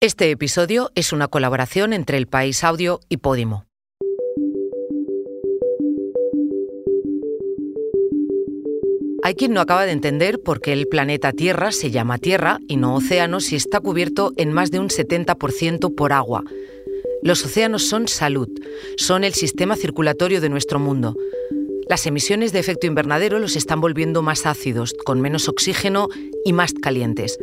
Este episodio es una colaboración entre El País Audio y Podimo. Hay quien no acaba de entender por qué el planeta Tierra se llama Tierra y no océano si está cubierto en más de un 70% por agua. Los océanos son salud, son el sistema circulatorio de nuestro mundo. Las emisiones de efecto invernadero los están volviendo más ácidos, con menos oxígeno y más calientes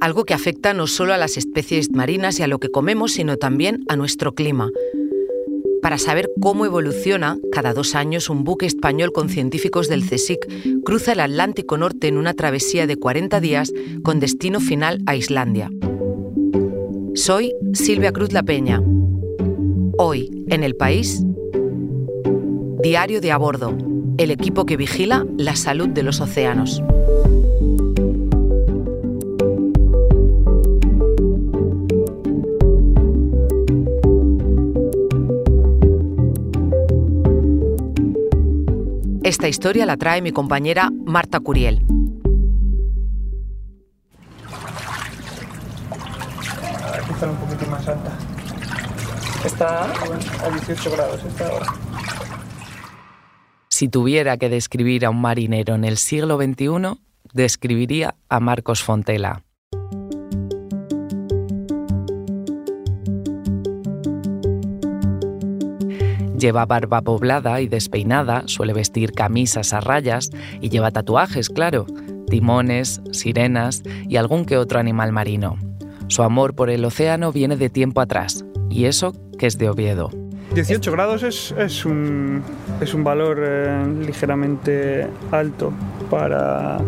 algo que afecta no solo a las especies marinas y a lo que comemos, sino también a nuestro clima. Para saber cómo evoluciona, cada dos años un buque español con científicos del CSIC cruza el Atlántico Norte en una travesía de 40 días con destino final a Islandia. Soy Silvia Cruz La Peña. Hoy, en el país, Diario de a bordo, el equipo que vigila la salud de los océanos. Esta historia la trae mi compañera Marta Curiel. Aquí está un poquito más alta. Está a 18 grados esta hora. Si tuviera que describir a un marinero en el siglo XXI, describiría a Marcos Fontela. Lleva barba poblada y despeinada, suele vestir camisas a rayas y lleva tatuajes, claro, timones, sirenas y algún que otro animal marino. Su amor por el océano viene de tiempo atrás, y eso que es de Oviedo. 18 grados es, es, un, es un valor eh, ligeramente alto para,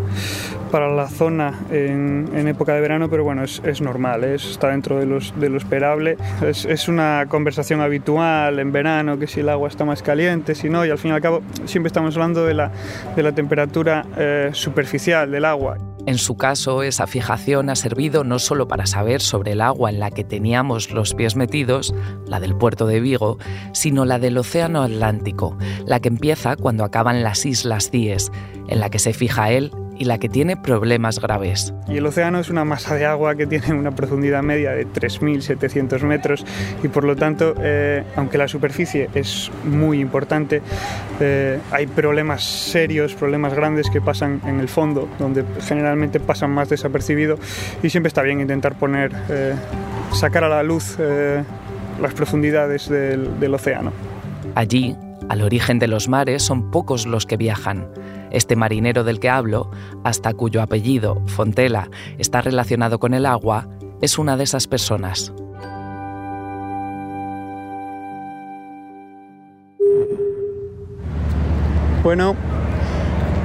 para la zona en, en, época de verano, pero bueno, es, es normal, es, está dentro de, los, de lo esperable. Es, es, una conversación habitual en verano, que si el agua está más caliente, si no, y al fin y al cabo siempre estamos hablando de la, de la temperatura eh, superficial del agua. En su caso, esa fijación ha servido no solo para saber sobre el agua en la que teníamos los pies metidos, la del puerto de Vigo, sino la del Océano Atlántico, la que empieza cuando acaban las Islas Cíes, en la que se fija él y la que tiene problemas graves. Y el océano es una masa de agua que tiene una profundidad media de 3.700 metros y por lo tanto, eh, aunque la superficie es muy importante, eh, hay problemas serios, problemas grandes que pasan en el fondo, donde generalmente pasan más desapercibido y siempre está bien intentar poner, eh, sacar a la luz las profundidades del, del océano. Allí, al origen de los mares, son pocos los que viajan. Este marinero del que hablo, hasta cuyo apellido, Fontela, está relacionado con el agua, es una de esas personas. Bueno,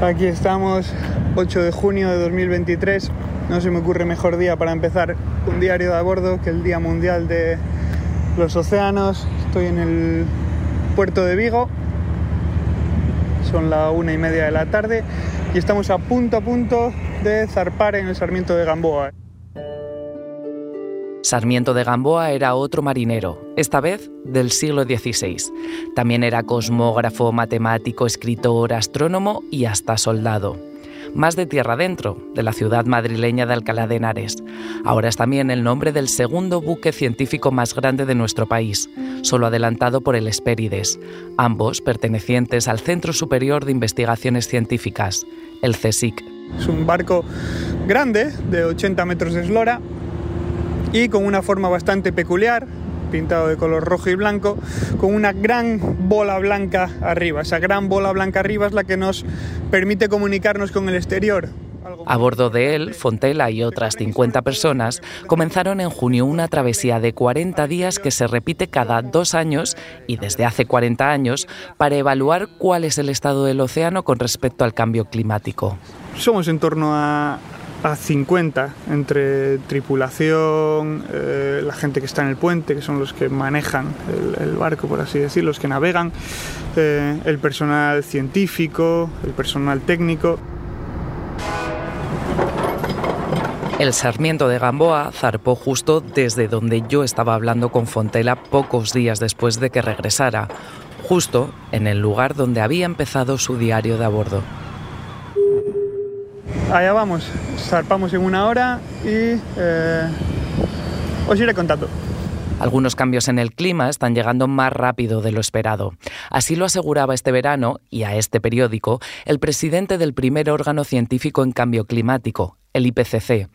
aquí estamos, 8 de junio de 2023. No se me ocurre mejor día para empezar un diario de a bordo que el Día Mundial de los Océanos. Estoy en el puerto de Vigo. Son la una y media de la tarde y estamos a punto a punto de zarpar en el Sarmiento de Gamboa. Sarmiento de Gamboa era otro marinero, esta vez del siglo XVI. También era cosmógrafo, matemático, escritor, astrónomo y hasta soldado. Más de tierra adentro, de la ciudad madrileña de Alcalá de Henares. Ahora es también el nombre del segundo buque científico más grande de nuestro país, solo adelantado por el Hespérides, ambos pertenecientes al Centro Superior de Investigaciones Científicas, el CSIC. Es un barco grande, de 80 metros de eslora, y con una forma bastante peculiar, pintado de color rojo y blanco, con una gran bola blanca arriba. Esa gran bola blanca arriba es la que nos permite comunicarnos con el exterior. A bordo de él, Fontela y otras 50 personas comenzaron en junio una travesía de 40 días que se repite cada dos años y desde hace 40 años para evaluar cuál es el estado del océano con respecto al cambio climático. Somos en torno a, a 50 entre tripulación, eh, la gente que está en el puente, que son los que manejan el, barco, por así decirlo, los que navegan, eh, el personal científico, el personal técnico. El Sarmiento de Gamboa zarpó justo desde donde yo estaba hablando con Fontela pocos días después de que regresara, justo en el lugar donde había empezado su diario de a bordo. Allá vamos, zarpamos en una hora y eh, os iré contando. Algunos cambios en el clima están llegando más rápido de lo esperado. Así lo aseguraba este verano, y a este periódico, el presidente del primer órgano científico en cambio climático, el IPCC.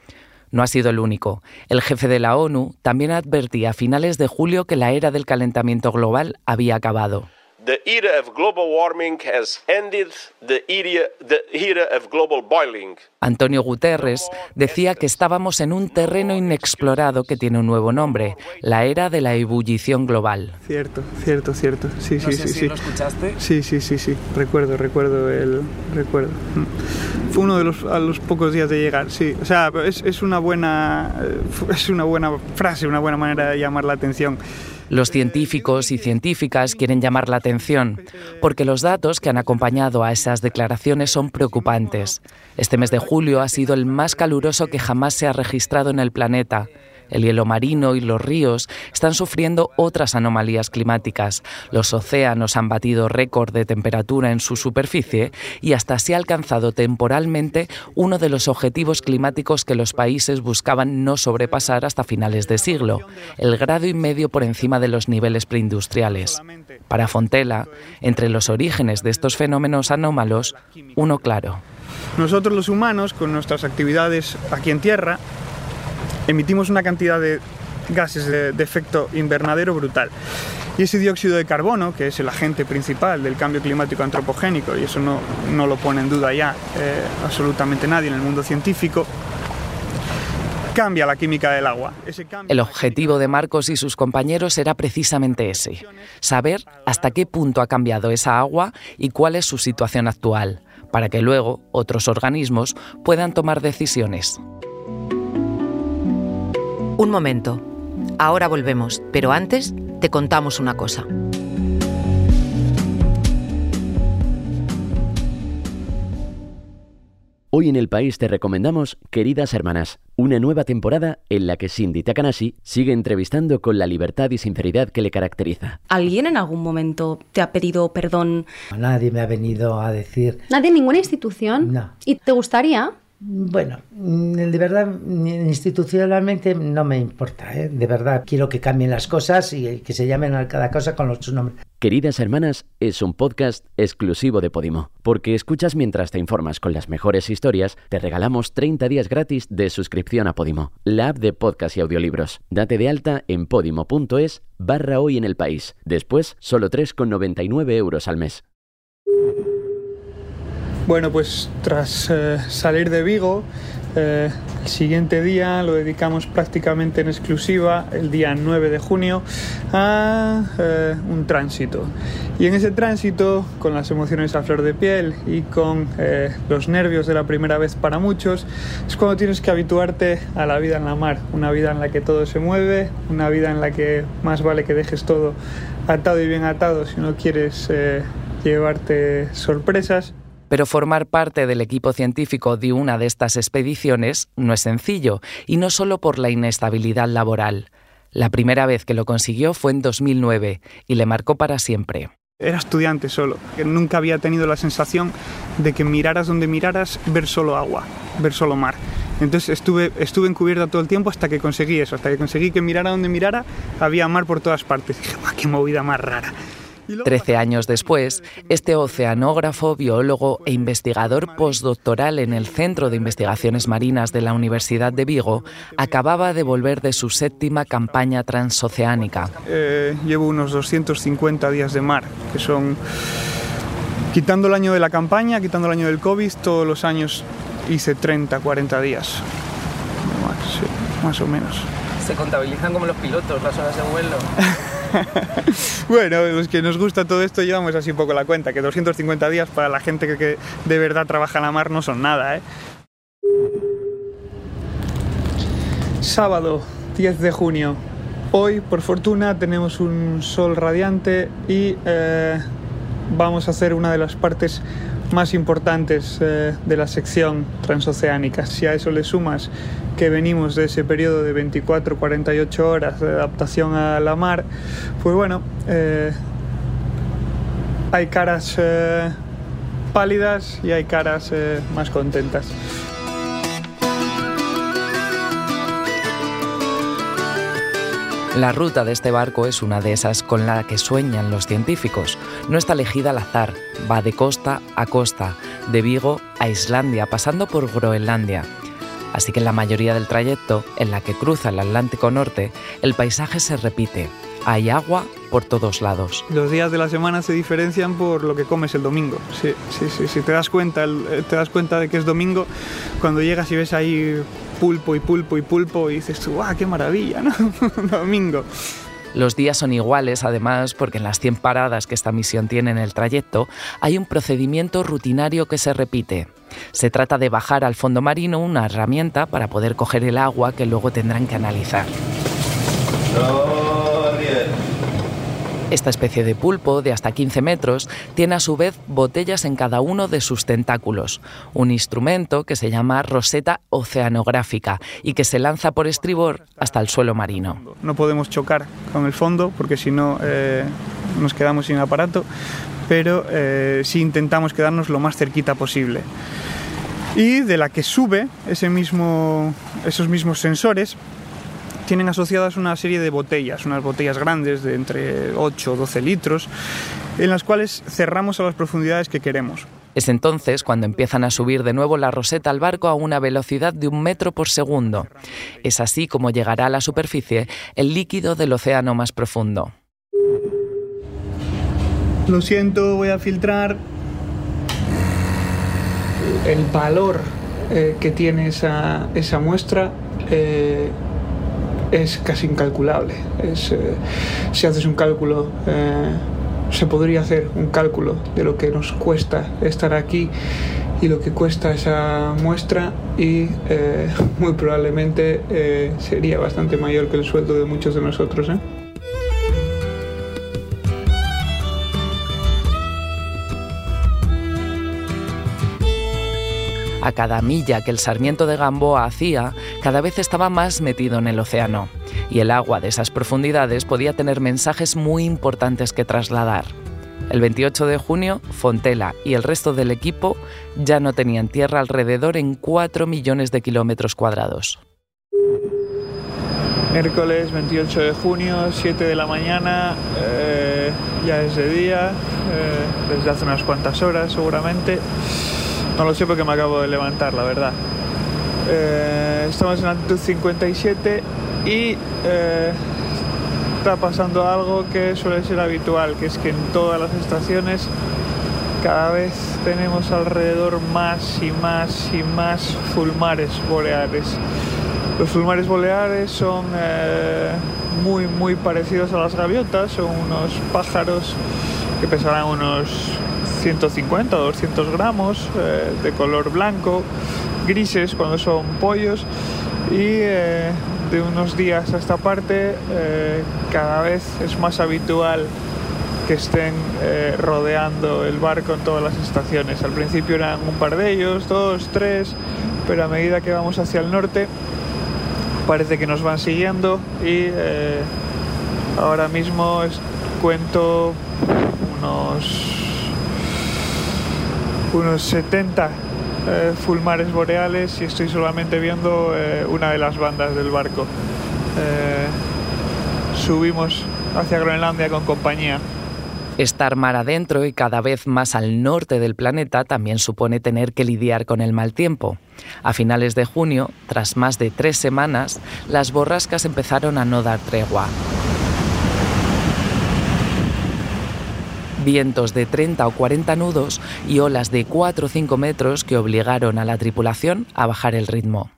No ha sido el único. El jefe de la ONU también advertía a finales de julio que la era del calentamiento global había acabado. The era of global warming has ended the era, the era of global boiling. Antonio Guterres decía que estábamos en un terreno inexplorado que tiene un nuevo nombre, la era de la ebullición global. Cierto, cierto, cierto. Sí, No sí, sé sí, si sí. lo escuchaste. Sí, sí, sí, sí. Recuerdo, recuerdo el recuerdo. Fue uno de los a los pocos días de llegar, sí. O sea, es, es una buena eh, es una buena frase, una buena manera de llamar la atención. Los científicos y científicas quieren llamar la atención porque los datos que han acompañado a esas declaraciones son preocupantes. Este mes de julio ha sido el más caluroso que jamás se ha registrado en el planeta. El hielo marino y los ríos están sufriendo otras anomalías climáticas. Los océanos han batido récord de temperatura en su superficie y hasta se ha alcanzado temporalmente uno de los objetivos climáticos que los países buscaban no sobrepasar hasta finales de siglo, el grado y medio por encima de los niveles preindustriales. Para Fontela, entre los orígenes de estos fenómenos anómalos, uno claro. Nosotros los humanos, con nuestras actividades aquí en Tierra, emitimos una cantidad de gases de, efecto invernadero brutal. Y ese dióxido de carbono, que es el agente principal del cambio climático antropogénico, y eso no, no lo pone en duda ya eh, absolutamente nadie en el mundo científico, cambia la química del agua. El objetivo de Marcos y sus compañeros era precisamente ese, saber hasta qué punto ha cambiado esa agua y cuál es su situación actual, para que luego otros organismos puedan tomar decisiones. Un momento. Ahora volvemos, pero antes te contamos una cosa. Hoy en el país te recomendamos Queridas Hermanas, una nueva temporada en la que Cindy Takanashi sigue entrevistando con la libertad y sinceridad que le caracteriza. ¿Alguien en algún momento te ha pedido perdón? Nadie me ha venido a decir, ¿Nadie en ninguna institución? No. ¿Y te gustaría? Bueno, mm, de verdad, mm, institucionalmente no me importa, ¿eh? de verdad, quiero que cambien las cosas y que se llamen a cada cosa con su nombre. Queridas Hermanas es un podcast exclusivo de Podimo, porque escuchas mientras te informas con las mejores historias, te regalamos 30 días gratis de suscripción a Podimo, la app de podcast y audiolibros. Date de alta en podimo.es barra hoy en el país. Después, solo 3,99 euros al mes. Bueno, pues tras eh, salir de Vigo, eh, el siguiente día lo dedicamos prácticamente en exclusiva, el día 9 de junio, a eh, un tránsito. Y en ese tránsito, con las emociones a flor de piel y con los nervios de la primera vez para muchos, es cuando tienes que habituarte a la vida en la mar, una vida en la que todo se mueve, una vida en la que más vale que dejes todo atado y bien atado si no quieres llevarte sorpresas. Pero formar parte del equipo científico de una de estas expediciones no es sencillo, y no solo por la inestabilidad laboral. La primera vez que lo consiguió fue en 2009 y le marcó para siempre. Era estudiante solo, que nunca había tenido la sensación de que miraras donde miraras, ver solo agua, ver solo mar. Entonces estuve, estuve encubierta todo el tiempo hasta que conseguí eso, hasta que conseguí que mirara donde mirara, había mar por todas partes. dije, ¡guau, qué movida más rara! Trece años después, este oceanógrafo, biólogo e investigador postdoctoral en el Centro de Investigaciones Marinas de la Universidad de Vigo acababa de volver de su séptima campaña transoceánica. Eh, llevo unos 250 días de mar, que son, quitando el año de la campaña, quitando el año del COVID, todos los años hice 30, 40 días. Más, sí, más o menos. Se contabilizan como los pilotos las horas de vuelo. Bueno, los que nos gusta todo esto llevamos así un poco la cuenta, que 250 días para la gente que, de verdad trabaja en la mar no son nada, ¿eh? Sábado 10 de junio. Hoy, por fortuna, tenemos un sol radiante y eh, vamos a hacer una de las partes más importantes eh, de la sección transoceánica. Si a eso le sumas que venimos de ese periodo de 24-48 horas de adaptación a la mar, pues bueno, eh, hay caras eh, pálidas y hay caras más contentas. La ruta de este barco es una de esas con la que sueñan los científicos. No está elegida al azar, va de costa a costa, de Vigo a Islandia, pasando por Groenlandia. Así que en la mayoría del trayecto, en la que cruza el Atlántico Norte, el paisaje se repite. Hay agua por todos lados. Los días de la semana se diferencian por lo que comes el domingo. Sí, sí, sí. Si te das cuenta, te das cuenta de que es domingo cuando llegas y ves ahí pulpo y pulpo y pulpo y dices, ¡guau, qué maravilla! ¿no? domingo. Los días son iguales, además, porque en las 100 paradas que esta misión tiene en el trayecto, hay un procedimiento rutinario que se repite. Se trata de bajar al fondo marino una herramienta para poder coger el agua que luego tendrán que analizar. Esta especie de pulpo, de hasta 15 metros, tiene a su vez botellas en cada uno de sus tentáculos, un instrumento que se llama roseta oceanográfica y que se lanza por estribor hasta el suelo marino. No podemos chocar con el fondo porque si no eh, nos quedamos sin aparato, pero eh, sí intentamos quedarnos lo más cerquita posible. Y de la que sube ese mismo, esos mismos sensores tienen asociadas una serie de botellas, unas botellas grandes de entre 8 o 12 litros, en las cuales cerramos a las profundidades que queremos. Es entonces cuando empiezan a subir de nuevo la roseta al barco a una velocidad de un metro por segundo. Es así como llegará a la superficie el líquido del océano más profundo. Lo siento, voy a filtrar. El valor eh, que tiene esa, esa muestra eh, es casi incalculable. Es, eh, si haces un cálculo, eh, se podría hacer un cálculo de lo que nos cuesta estar aquí y lo que cuesta esa muestra y eh, muy probablemente sería bastante mayor que el sueldo de muchos de nosotros. A cada milla que el sarmiento de Gamboa hacía, cada vez estaba más metido en el océano, y el agua de esas profundidades podía tener mensajes muy importantes que trasladar. El 28 de junio, Fontela y el resto del equipo ya no tenían tierra alrededor en 4 millones de kilómetros cuadrados. Miércoles 28 de junio, 7 de la mañana, eh, ya es de día, eh, desde hace unas cuantas horas seguramente. No lo sé porque me acabo de levantar, la verdad. Eh, estamos en altitud 57 y eh, está pasando algo que suele ser habitual, que es que en todas las estaciones cada vez tenemos alrededor más y más y más fulmares boreales. Los fulmares boreales son eh, muy muy parecidos a las gaviotas, son unos pájaros que pesarán unos 150 o 200 gramos eh, de color blanco, grises cuando son pollos y eh, de unos días a esta parte eh, cada vez es más habitual que estén rodeando el barco en todas las estaciones. Al principio eran un par de ellos, dos, tres, pero a medida que vamos hacia el norte parece que nos van siguiendo y ahora mismo cuento unos unos 70 eh, fulmares boreales y estoy solamente viendo eh, una de las bandas del barco. Eh, subimos hacia Groenlandia con compañía. Estar mar adentro y cada vez más al norte del planeta también supone tener que lidiar con el mal tiempo. A finales de junio, tras más de tres semanas, las borrascas empezaron a no dar tregua. Vientos de 30 o 40 nudos y olas de 4 o 5 metros que obligaron a la tripulación a bajar el ritmo.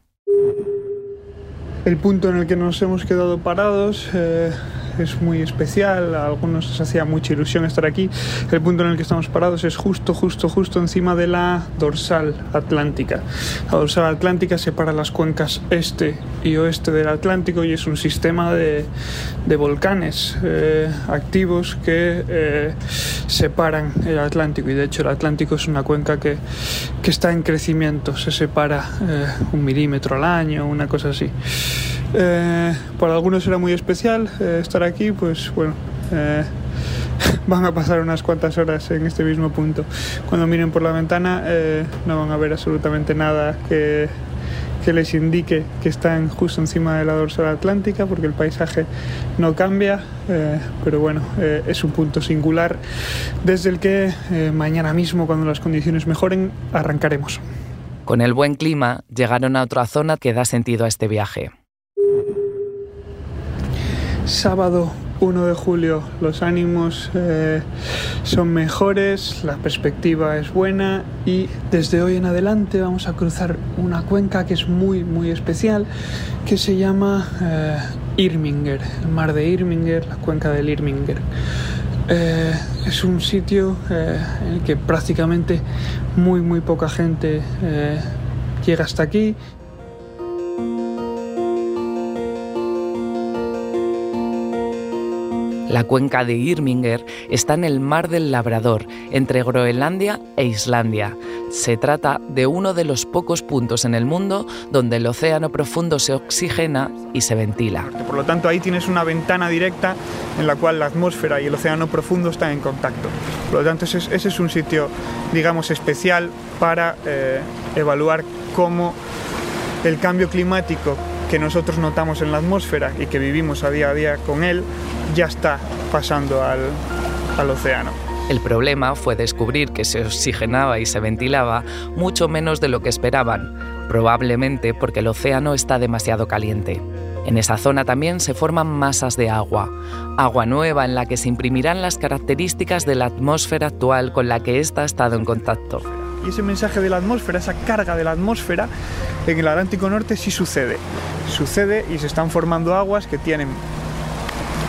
El punto en el que nos hemos quedado parados eh, es muy especial, a algunos les hacía mucha ilusión estar aquí. El punto en el que estamos parados es justo, justo, justo encima de la dorsal atlántica. La dorsal atlántica separa las cuencas este y oeste del Atlántico y es un sistema de, de volcanes eh, activos que eh, separan el Atlántico y de hecho el Atlántico es una cuenca que, que está en crecimiento, se separa eh, un milímetro al año, una cosa así. Eh, para algunos será muy especial eh, estar aquí, pues bueno, eh, van a pasar unas cuantas horas en este mismo punto. Cuando miren por la ventana no van a ver absolutamente nada que, que les indique que están justo encima de la dorsal atlántica porque el paisaje no cambia, eh, pero bueno, eh, es un punto singular desde el que eh, mañana mismo, cuando las condiciones mejoren, arrancaremos. Con el buen clima, llegaron a otra zona que da sentido a este viaje. Sábado 1 de julio los ánimos eh, son mejores, la perspectiva es buena y desde hoy en adelante vamos a cruzar una cuenca que es muy muy especial que se llama eh, Irminger, el mar de Irminger, la cuenca del Irminger. Eh, es un sitio en el que prácticamente muy muy poca gente llega hasta aquí La cuenca de Irminger está en el Mar del Labrador, entre Groenlandia e Islandia. Se trata de uno de los pocos puntos en el mundo donde el océano profundo se oxigena y se ventila. Por lo tanto, ahí tienes una ventana directa en la cual la atmósfera y el océano profundo están en contacto. Por lo tanto, ese es, un sitio, digamos, especial para eh, evaluar cómo el cambio climático que nosotros notamos en la atmósfera y que vivimos a día a día con él, ya está pasando al, al océano. El problema fue descubrir que se oxigenaba y se ventilaba mucho menos de lo que esperaban, probablemente porque el océano está demasiado caliente. En esa zona también se forman masas de agua, agua nueva en la que se imprimirán las características de la atmósfera actual con la que ésta ha estado en contacto. Y ese mensaje de la atmósfera, esa carga de la atmósfera, en el Atlántico Norte sí sucede. Sucede y se están formando aguas que tienen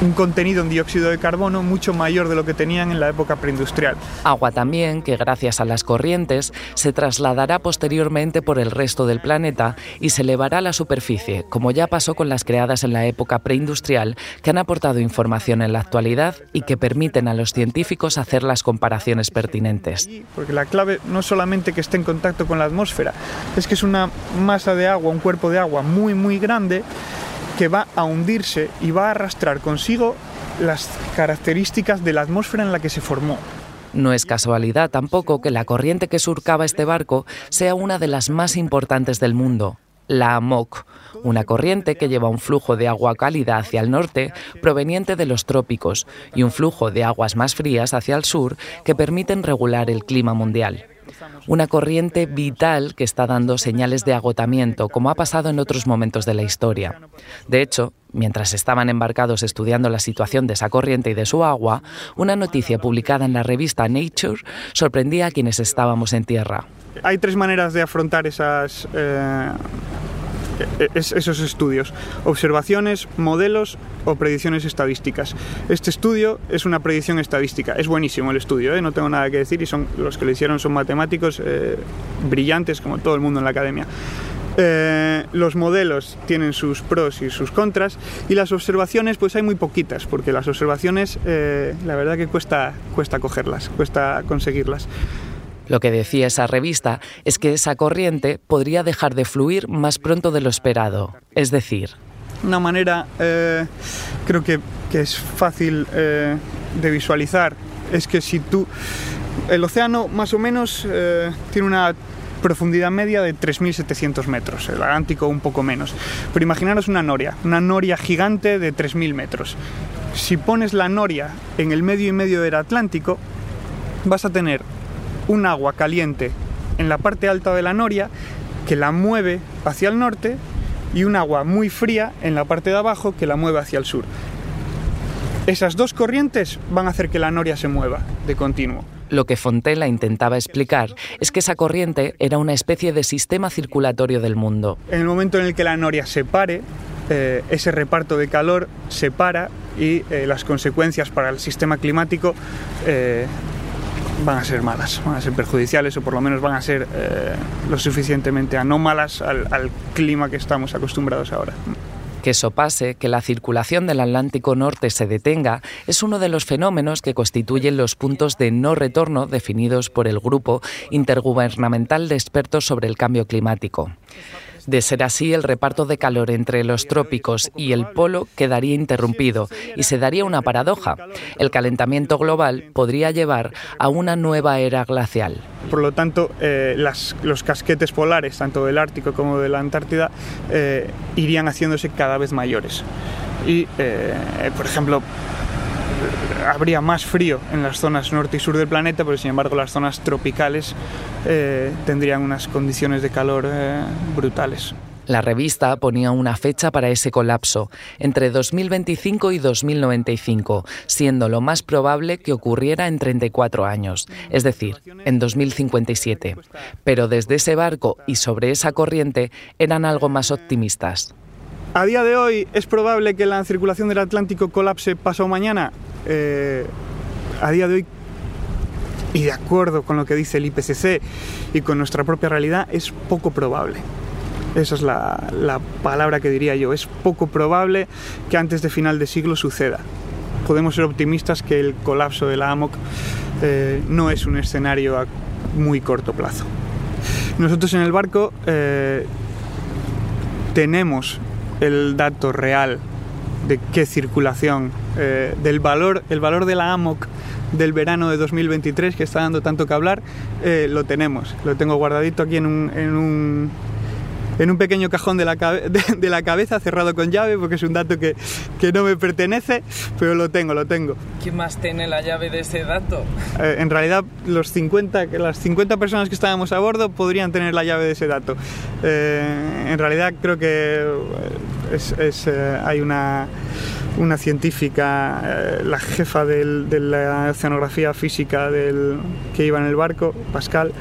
un contenido en dióxido de carbono mucho mayor de lo que tenían en la época preindustrial. Agua también que gracias a las corrientes se trasladará posteriormente por el resto del planeta y se elevará a la superficie, como ya pasó con las creadas en la época preindustrial, que han aportado información en la actualidad y que permiten a los científicos hacer las comparaciones pertinentes. Porque la clave no es solamente que esté en contacto con la atmósfera, es que es una masa de agua, un cuerpo de agua muy muy grande que va a hundirse y va a arrastrar consigo las características de la atmósfera en la que se formó. No es casualidad tampoco que la corriente que surcaba este barco sea una de las más importantes del mundo, la AMOC, una corriente que lleva un flujo de agua cálida hacia el norte proveniente de los trópicos y un flujo de aguas más frías hacia el sur que permiten regular el clima mundial una corriente vital que está dando señales de agotamiento, como ha pasado en otros momentos de la historia. De hecho, mientras estaban embarcados estudiando la situación de esa corriente y de su agua, una noticia publicada en la revista Nature sorprendía a quienes estábamos en tierra. Hay tres maneras de afrontar esas, eh, e-, esos estudios, observaciones, modelos o predicciones estadísticas. Este estudio es una predicción estadística, es buenísimo el estudio, ¿eh? no tengo nada que decir y son, los que lo hicieron son matemáticos eh, brillantes como todo el mundo en la academia. Eh, los modelos tienen sus pros y sus contras y las observaciones pues hay muy poquitas porque las observaciones la verdad que cuesta, cuesta cogerlas, cuesta conseguirlas. Lo que decía esa revista es que esa corriente podría dejar de fluir más pronto de lo esperado. Es decir, una manera eh, creo que, es fácil eh, de visualizar es que si tú el océano más o menos eh, tiene una profundidad media de 3.700 metros, el Atlántico un poco menos. Pero imaginaros una noria, una noria gigante de 3.000 metros. Si pones la noria en el medio y medio del Atlántico, vas a tener un agua caliente en la parte alta de la noria que la mueve hacia el norte y un agua muy fría en la parte de abajo que la mueve hacia el sur. Esas dos corrientes van a hacer que la noria se mueva de continuo. Lo que Fontella intentaba explicar es que esa corriente era una especie de sistema circulatorio del mundo. En el momento en el que la noria se pare, eh, ese reparto de calor se para y eh, las consecuencias para el sistema climático eh, van a ser malas, van a ser perjudiciales o por lo menos van a ser eh, lo suficientemente anómalas al, al clima que estamos acostumbrados ahora que eso pase, que la circulación del Atlántico Norte se detenga, es uno de los fenómenos que constituyen los puntos de no retorno definidos por el Grupo Intergubernamental de Expertos sobre el Cambio Climático. De ser así, el reparto de calor entre los trópicos y el polo quedaría interrumpido y se daría una paradoja. El calentamiento global podría llevar a una nueva era glacial. Por lo tanto, eh, los casquetes polares, tanto del Ártico como de la Antártida, eh, irían haciéndose cada vez mayores. Y, eh, por ejemplo, habría más frío en las zonas norte y sur del planeta, pero sin embargo las zonas tropicales tendrían unas condiciones de calor brutales. La revista ponía una fecha para ese colapso, entre 2025 y 2095, siendo lo más probable que ocurriera en 34 años, es decir, en 2057. Pero desde ese barco y sobre esa corriente eran algo más optimistas. A día de hoy es probable que la circulación del Atlántico colapse pasado mañana. Eh, a día de hoy y de acuerdo con lo que dice el IPCC y con nuestra propia realidad, es poco probable. Esa es la, palabra que diría yo. Es poco probable que antes de final de siglo suceda. Podemos ser optimistas que el colapso de la AMOC eh, no es un escenario a muy corto plazo. Nosotros en el barco eh, tenemos el dato real de qué circulación, eh, del valor, el valor de la AMOC del verano de 2023 que está dando tanto que hablar, lo tenemos. Lo tengo guardadito aquí en un en un pequeño cajón de la, de, la cabeza cerrado con llave porque es un dato que, que, no me pertenece, pero lo tengo, lo tengo. ¿Quién más tiene la llave de ese dato? Eh, en realidad los 50, las 50 personas que estábamos a bordo podrían tener la llave de ese dato. Eh, en realidad creo que es, eh, hay una una científica, la jefa de la oceanografía física del, que iba en el barco, Pascal,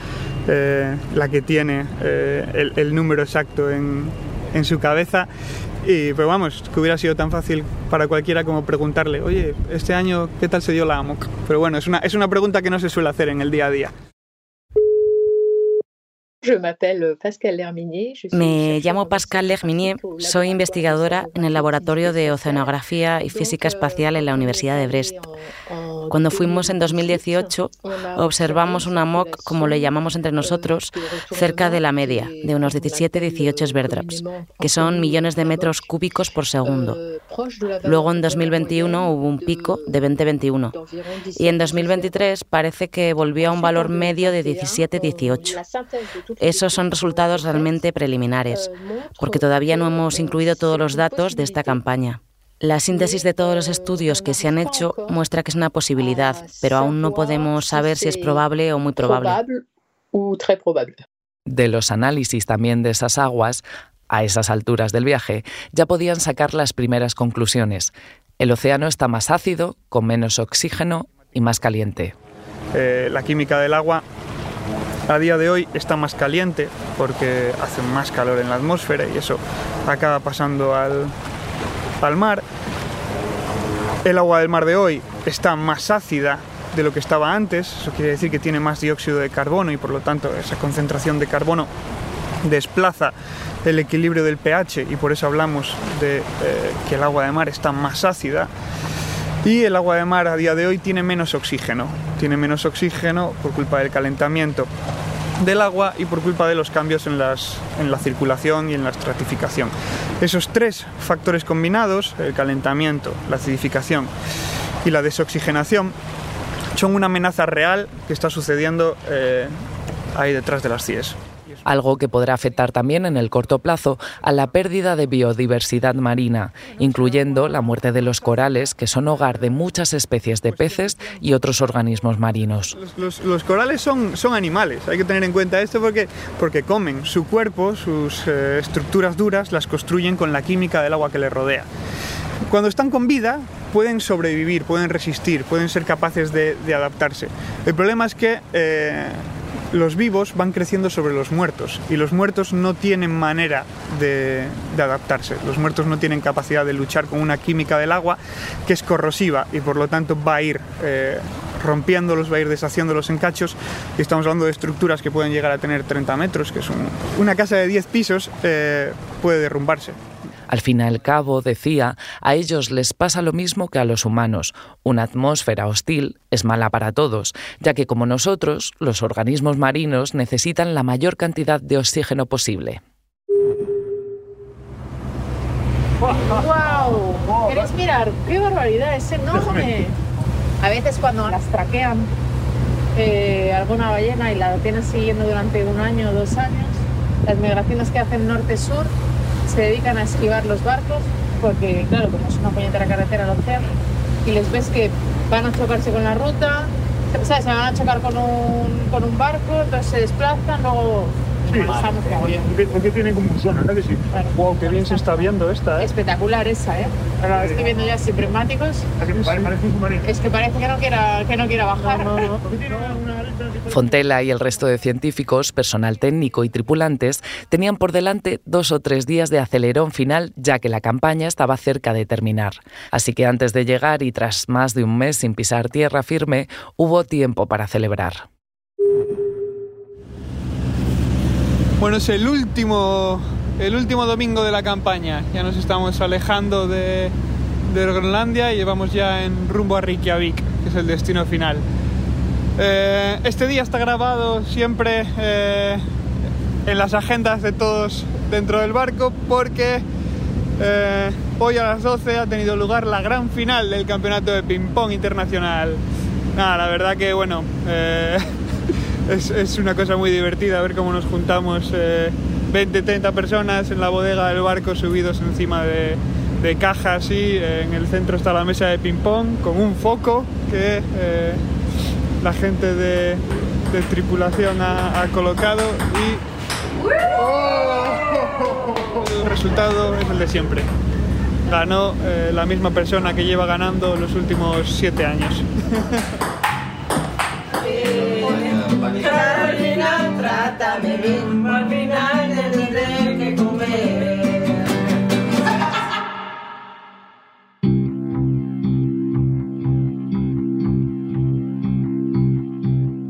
eh, la que tiene eh, el, número exacto en, su cabeza. Y pues vamos, que hubiera sido tan fácil para cualquiera como preguntarle, oye, este año, ¿qué tal se dio la AMOC? Pero bueno, es una, es una pregunta que no se suele hacer en el día a día. Me llamo Pascal Lerminier, soy investigadora en el Laboratorio de Oceanografía y Física Espacial en la Universidad de Brest. Cuando fuimos en 2018, observamos una MOC, como le llamamos entre nosotros, cerca de la media, de unos 17-18 Sverdraps, que son millones de metros cúbicos por segundo. Luego en 2021 hubo un pico de 20-21 y en 2023 parece que volvió a un valor medio de 17-18. Esos son resultados realmente preliminares, porque todavía no hemos incluido todos los datos de esta campaña. La síntesis de todos los estudios que se han hecho muestra que es una posibilidad, pero aún no podemos saber si es probable o muy probable. De los análisis también de esas aguas, a esas alturas del viaje, ya podían sacar las primeras conclusiones. El océano está más ácido, con menos oxígeno y más caliente. Eh, la química del agua a día de hoy está más caliente porque hace más calor en la atmósfera y eso acaba pasando al, al mar. El agua del mar de hoy está más ácida de lo que estaba antes, eso quiere decir que tiene más dióxido de carbono y por lo tanto esa concentración de carbono desplaza el equilibrio del pH y por eso hablamos de eh, que el agua de mar está más ácida. Y el agua de mar a día de hoy tiene menos oxígeno, tiene menos oxígeno por culpa del calentamiento del agua y por culpa de los cambios en, las, en la circulación y en la estratificación. Esos tres factores combinados, el calentamiento, la acidificación y la desoxigenación, son una amenaza real que está sucediendo eh, ahí detrás de las CIES algo que podrá afectar también en el corto plazo a la pérdida de biodiversidad marina, incluyendo la muerte de los corales, que son hogar de muchas especies de peces y otros organismos marinos. Los, corales son, animales, hay que tener en cuenta esto porque, porque comen su cuerpo, sus eh, estructuras duras, las construyen con la química del agua que les rodea. Cuando están con vida, pueden sobrevivir, pueden resistir, pueden ser capaces de, adaptarse. El problema es que eh, los vivos van creciendo sobre los muertos y los muertos no tienen manera de, adaptarse. Los muertos no tienen capacidad de luchar con una química del agua que es corrosiva y por lo tanto va a ir eh, rompiéndolos, va a ir deshaciéndolos en cachos. Y estamos hablando de estructuras que pueden llegar a tener 30 metros, que es una casa de 10 pisos, eh, puede derrumbarse. Al fin y al cabo, decía, a ellos les pasa lo mismo que a los humanos. Una atmósfera hostil es mala para todos, ya que como nosotros, los organismos marinos necesitan la mayor cantidad de oxígeno posible. ¡Wow! ¿Queréis mirar? ¡Qué barbaridad! Es enorme. A veces cuando las traquean eh, alguna ballena y la tienen siguiendo durante un año o dos años, las migraciones que hacen norte-sur se dedican a esquivar los barcos porque, claro, como es una puñetera carretera al océano, y les ves que van a chocarse con la ruta, ¿sabes? se van a chocar con un, con un barco, entonces se desplazan, luego Sí, porque, porque tiene como un zona, ¿no? Que sí. wow, qué bien se está viendo esta, ¿eh? Espectacular esa, ¿eh? Ahora estoy viendo ya sin prismáticos. Es que parece que no quiera, que no quiera bajar. Fontela y el resto de científicos, personal técnico y tripulantes tenían por delante dos o tres días de acelerón final ya que la campaña estaba cerca de terminar. Así que antes de llegar y tras más de un mes sin pisar tierra firme, hubo tiempo para celebrar. Bueno, es el último, el último domingo de la campaña. Ya nos estamos alejando de, Groenlandia y llevamos ya en rumbo a Reykjavik, que es el destino final. Eh, este día está grabado siempre eh, en las agendas de todos dentro del barco porque eh, hoy a las 12 ha tenido lugar la gran final del campeonato de ping-pong internacional. Nada, la verdad que bueno, es, es, una cosa muy divertida ver cómo nos juntamos 20, 30 personas en la bodega del barco subidos encima de, cajas y en el centro está la mesa de ping-pong con un foco que la gente de, tripulación ha, ha, colocado y ¡Oh! el resultado es el de siempre. Ganó eh, la misma persona que lleva ganando los últimos siete años. trátame bien, al final tendré que comer.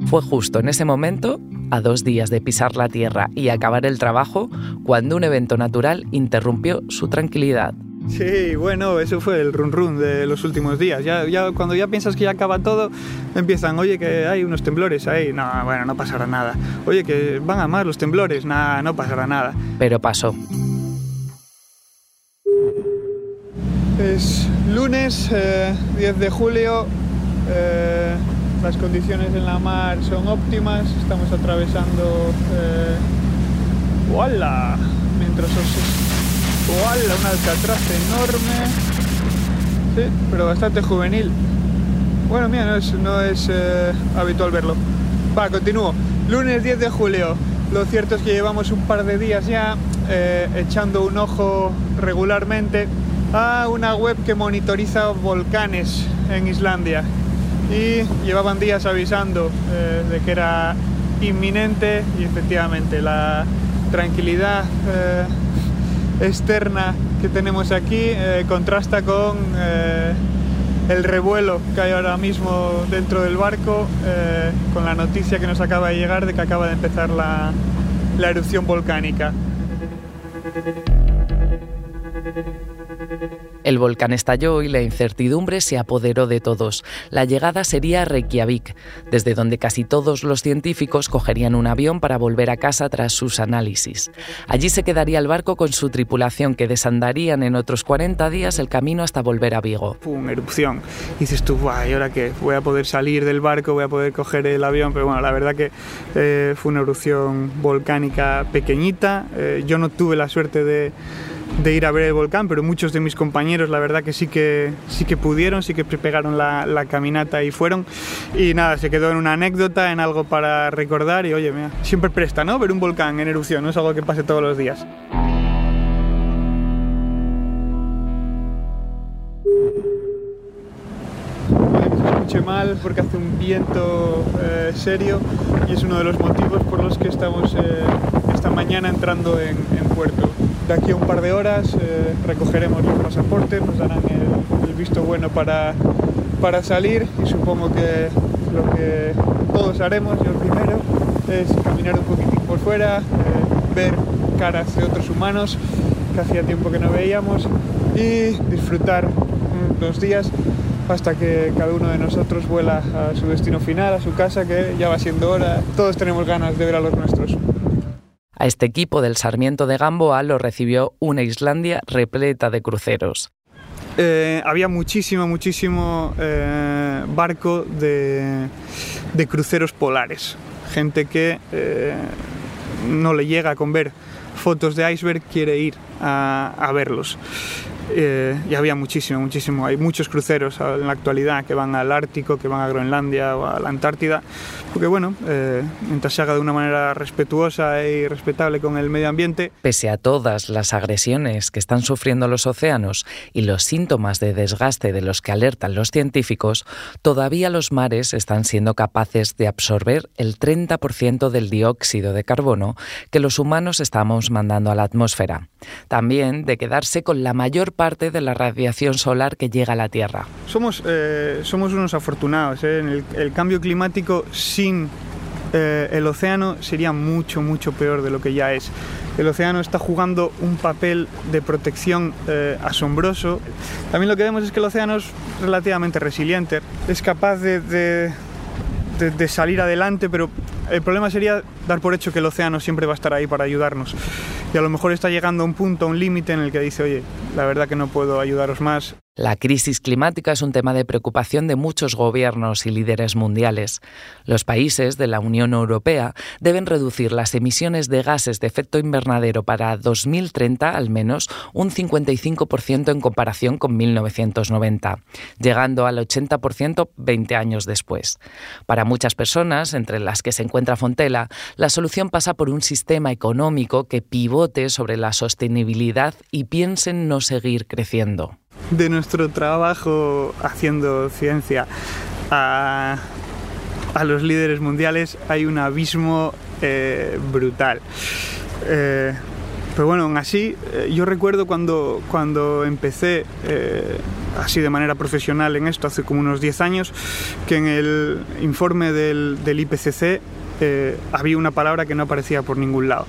Fue justo en ese momento, a dos días de pisar la tierra y acabar el trabajo, cuando un evento natural interrumpió su tranquilidad. Sí, bueno, eso fue el run run de los últimos días. Ya, ya, cuando ya piensas que ya acaba todo, empiezan, oye, que hay unos temblores ahí. No, bueno, no pasará nada. Oye, que van a más los temblores. Nada, no pasará nada. Pero pasó. Es lunes eh, 10 de julio. Eh, las condiciones en la mar son óptimas, estamos atravesando eh, ¡Wala! mientras os Un alcatraz enorme. Sí, pero bastante juvenil. Bueno, mira, no es, no es eh, habitual verlo. Va, continúo. Lunes 10 de julio. Lo cierto es que llevamos un par de días ya eh, echando un ojo regularmente a una web que monitoriza volcanes en Islandia. Y llevaban días avisando eh, de que era inminente y efectivamente la tranquilidad eh, externa que tenemos aquí eh, contrasta con eh, el revuelo que hay ahora mismo dentro del barco eh, con la noticia que nos acaba de llegar de que acaba de empezar la, la erupción volcánica. El volcán estalló y la incertidumbre se apoderó de todos. La llegada sería a Reykjavik, desde donde casi todos los científicos cogerían un avión para volver a casa tras sus análisis. Allí se quedaría el barco con su tripulación que desandarían en otros 40 días el camino hasta volver a Vigo. ¡Pum! Erupción. Y dices tú, ¿y ahora qué? Voy a poder salir del barco, voy a poder coger el avión, pero bueno, la verdad que eh, fue una erupción volcánica pequeñita. Eh, yo no tuve la suerte de de ir a ver el volcán, pero muchos de mis compañeros la verdad que sí que, sí que pudieron, sí que pegaron la, la caminata y fueron. Y nada, se quedó en una anécdota, en algo para recordar y oye, mira, siempre presta, ¿no? Ver un volcán en erupción, no es algo que pase todos los días. mal porque hace un viento eh, serio y es uno de los motivos por los que estamos eh, esta mañana entrando en, en, puerto. De aquí a un par de horas eh, recogeremos los pasaportes, nos darán el, visto bueno para, para, salir y supongo que lo que todos haremos, yo primero, es caminar un poquitín por fuera, ver caras de otros humanos que hacía tiempo que no veíamos y disfrutar los días hasta que cada uno de nosotros vuela a su destino final, a su casa, que ya va siendo hora. Todos tenemos ganas de ver a los nuestros. Este equipo del Sarmiento de Gamboa lo recibió una Islandia repleta de cruceros. Eh, había muchísimo, muchísimo eh, barco de, cruceros polares. Gente que eh, no le llega con ver fotos de iceberg, quiere ir a verlos. Y había muchísimo, muchísimo. Hay muchos cruceros en la actualidad que van al Ártico, que van a Groenlandia o a la Antártida, porque bueno, eh, mientras se haga de una manera respetuosa y respetable con el medio ambiente. Pese a todas las agresiones que están sufriendo los océanos y los síntomas de desgaste de los que alertan los científicos, todavía los mares están siendo capaces de absorber el 30% del dióxido de carbono que los humanos estamos mandando a la atmósfera. También de quedarse con la mayor parte de la radiación solar que llega a la Tierra. Somos, eh, somos unos afortunados. ¿eh? el, cambio climático eh, el océano sería mucho, mucho peor de lo que ya es. El océano está jugando un papel de protección asombroso. También lo que vemos es que el océano es relativamente resiliente, es capaz de, de salir adelante, pero el problema sería dar por hecho que el océano siempre va a estar ahí para ayudarnos. Y a lo mejor está llegando a un punto, a un límite en el que dice, oye, la verdad que no puedo ayudaros más. La crisis climática es un tema de preocupación de muchos gobiernos y líderes mundiales. Los países de la Unión Europea deben reducir las emisiones de gases de efecto invernadero para 2030 al menos un 55% en comparación con 1990, llegando al 80% 20 años después. Para muchas personas, entre las que se encuentra Fontela, la solución pasa por un sistema económico que pivote sobre la sostenibilidad y piense en no seguir creciendo de nuestro trabajo haciendo ciencia a, los líderes mundiales hay un abismo eh, brutal. Eh, pero bueno, aún así, eh, yo recuerdo cuando, cuando empecé así de manera profesional en esto, hace como unos 10 años, que en el informe del, del IPCC había una palabra que no aparecía por ningún lado.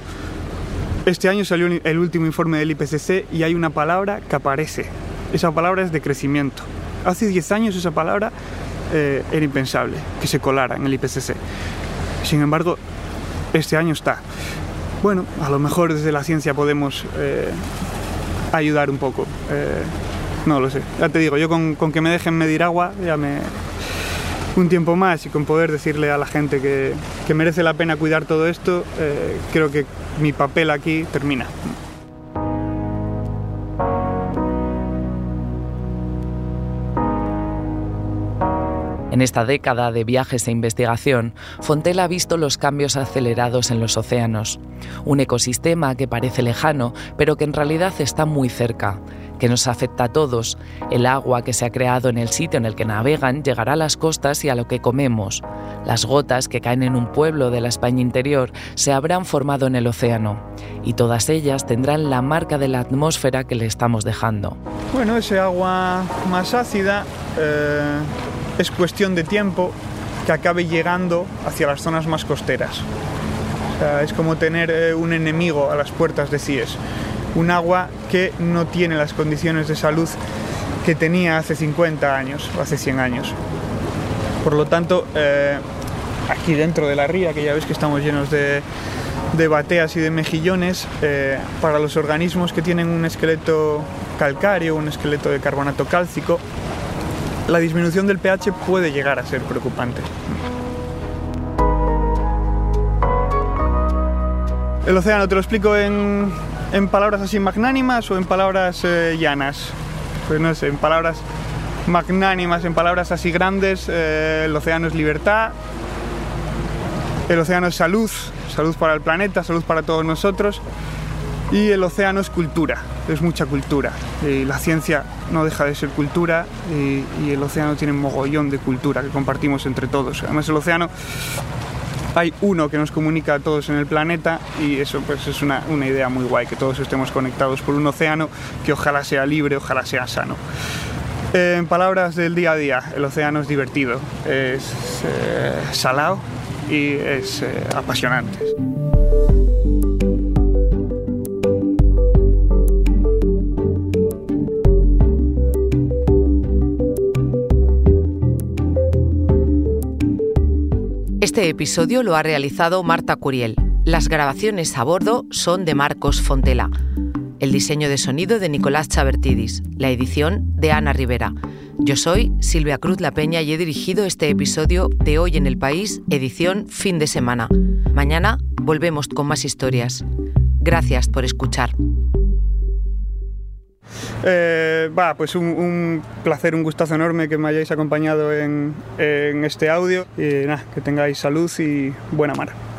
Este año salió el último informe del IPCC y hay una palabra que aparece esa palabra es de crecimiento. Hace 10 años esa palabra eh, era impensable que se colara en el IPCC. Sin embargo, este año está. Bueno, a lo mejor desde la ciencia podemos eh, ayudar un poco. Eh, no lo sé. Ya te digo, yo con, con, que me dejen medir agua, ya me. Un tiempo más y con poder decirle a la gente que, que merece la pena cuidar todo esto, creo que mi papel aquí termina. En esta década de viajes e investigación, Fontela ha visto los cambios acelerados en los océanos, un ecosistema que parece lejano, pero que en realidad está muy cerca, que nos afecta a todos. El agua que se ha creado en el sitio en el que navegan llegará a las costas y a lo que comemos. Las gotas que caen en un pueblo de la España interior se habrán formado en el océano y todas ellas tendrán la marca de la atmósfera que le estamos dejando. Bueno, ese agua más ácida eh, es cuestión de tiempo que acabe llegando hacia las zonas más costeras. es como tener eh, un enemigo a las puertas de CIES. Un agua que no tiene las condiciones de salud que tenía hace 50 años o hace 100 años. Por lo tanto, eh, aquí dentro de la ría, que ya ves que estamos llenos de, bateas y de mejillones, eh, para los organismos que tienen un esqueleto calcáreo, un esqueleto de carbonato cálcico, la disminución del pH puede llegar a ser preocupante. El océano, ¿te lo explico en, palabras así magnánimas o en palabras eh, llanas? Pues no sé, en palabras magnánimas, en palabras así grandes, eh, el océano es libertad, el océano es salud, salud para el planeta, salud para todos nosotros, y el océano es cultura, es mucha cultura. Y la ciencia no deja de ser cultura y, el océano tiene un mogollón de cultura que compartimos entre todos. Además el océano hay uno que nos comunica a todos en el planeta y eso pues es una, idea muy guay, que todos estemos conectados por un océano que ojalá sea libre, ojalá sea sano. En palabras del día a día, el océano es divertido, es eh, salado y es eh, apasionante. Este episodio lo ha realizado Marta Curiel. Las grabaciones a bordo son de Marcos Fontela. El diseño de sonido de Nicolás Chabertidis. La edición de Ana Rivera. Yo soy Silvia Cruz La Peña y he dirigido este episodio de Hoy en el País, edición fin de semana. Mañana volvemos con más historias. Gracias por escuchar. Eh, va, pues un, placer, un gustazo enorme que me hayáis acompañado en, en este audio y nada, que tengáis salud y buena mar.